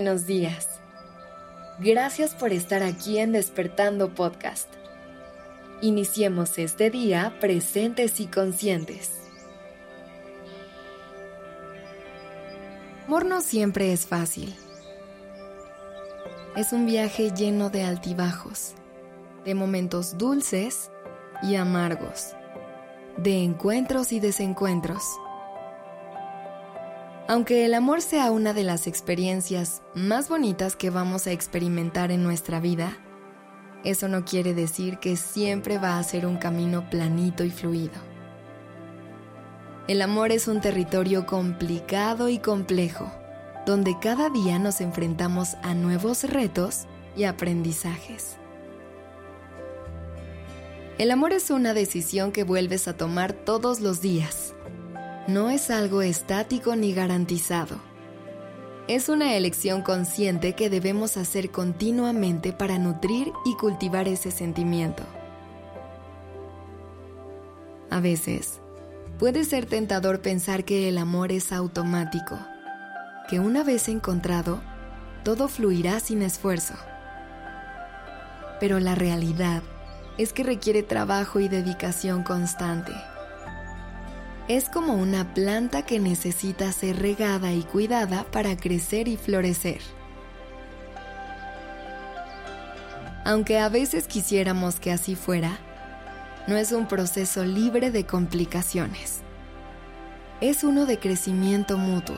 buenos días. Gracias por estar aquí en Despertando Podcast. Iniciemos este día presentes y conscientes. Amor no siempre es fácil. Es un viaje lleno de altibajos, de momentos dulces y amargos, de encuentros y desencuentros aunque el amor sea una de las experiencias más bonitas que vamos a experimentar en nuestra vida, eso no quiere decir que siempre va a ser un camino planito y fluido. El amor es un territorio complicado y complejo, donde cada día nos enfrentamos a nuevos retos y aprendizajes. El amor es una decisión que vuelves a tomar todos los días no es algo estático ni garantizado. Es una elección consciente que debemos hacer continuamente para nutrir y cultivar ese sentimiento. A veces, puede ser tentador pensar que el amor es automático, que una vez encontrado, todo fluirá sin esfuerzo. Pero la realidad es que requiere trabajo y dedicación constante es como una planta que necesita ser regada y cuidada para crecer y florecer. Aunque a veces quisiéramos que así fuera, no es un proceso libre de complicaciones. Es uno de crecimiento mutuo,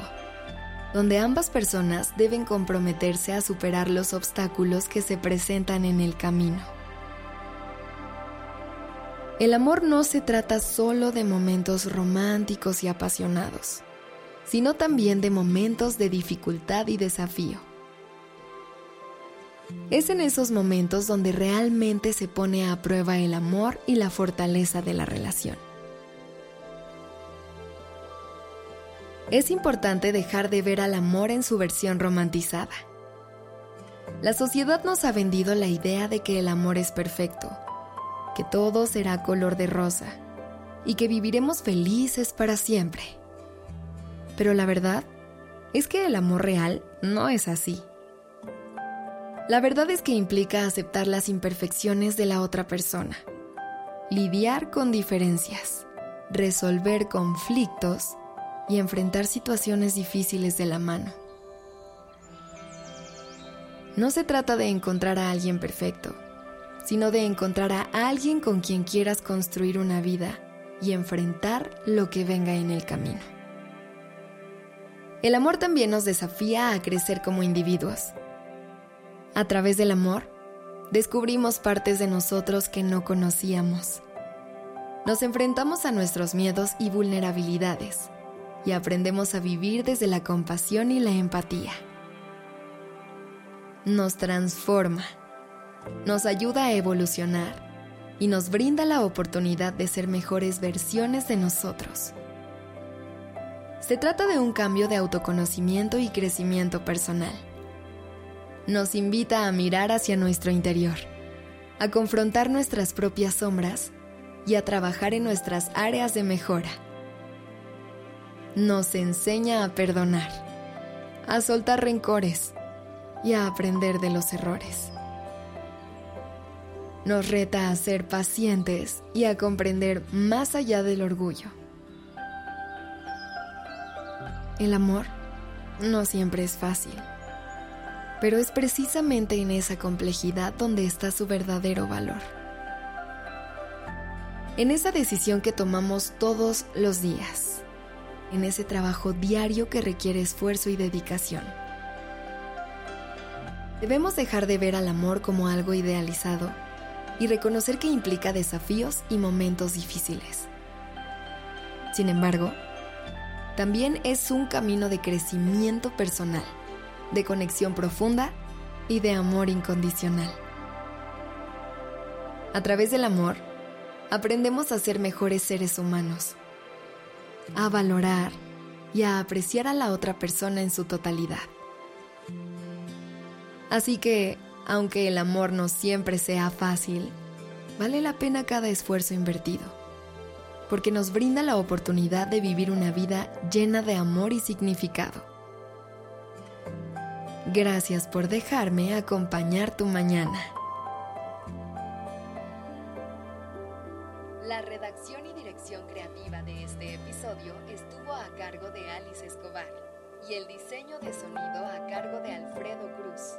donde ambas personas deben comprometerse a superar los obstáculos que se presentan en el camino. El amor no se trata solo de momentos románticos y apasionados, sino también de momentos de dificultad y desafío. Es en esos momentos donde realmente se pone a prueba el amor y la fortaleza de la relación. Es importante dejar de ver al amor en su versión romantizada. La sociedad nos ha vendido la idea de que el amor es perfecto que todo será color de rosa y que viviremos felices para siempre. Pero la verdad es que el amor real no es así. La verdad es que implica aceptar las imperfecciones de la otra persona, lidiar con diferencias, resolver conflictos y enfrentar situaciones difíciles de la mano. No se trata de encontrar a alguien perfecto, sino de encontrar a alguien con quien quieras construir una vida y enfrentar lo que venga en el camino. El amor también nos desafía a crecer como individuos. A través del amor, descubrimos partes de nosotros que no conocíamos. Nos enfrentamos a nuestros miedos y vulnerabilidades y aprendemos a vivir desde la compasión y la empatía. Nos transforma nos ayuda a evolucionar y nos brinda la oportunidad de ser mejores versiones de nosotros. Se trata de un cambio de autoconocimiento y crecimiento personal. Nos invita a mirar hacia nuestro interior, a confrontar nuestras propias sombras y a trabajar en nuestras áreas de mejora. Nos enseña a perdonar, a soltar rencores y a aprender de los errores nos reta a ser pacientes y a comprender más allá del orgullo. El amor no siempre es fácil, pero es precisamente en esa complejidad donde está su verdadero valor. En esa decisión que tomamos todos los días, en ese trabajo diario que requiere esfuerzo y dedicación. Debemos dejar de ver al amor como algo idealizado y reconocer que implica desafíos y momentos difíciles. Sin embargo, también es un camino de crecimiento personal, de conexión profunda y de amor incondicional. A través del amor, aprendemos a ser mejores seres humanos, a valorar y a apreciar a la otra persona en su totalidad. Así que aunque el amor no siempre sea fácil, vale la pena cada esfuerzo invertido, porque nos brinda la oportunidad de vivir una vida llena de amor y significado. Gracias por dejarme acompañar tu mañana. La redacción y dirección creativa de este episodio estuvo a cargo de Alice Escobar y el diseño de sonido a cargo de Alfredo Cruz.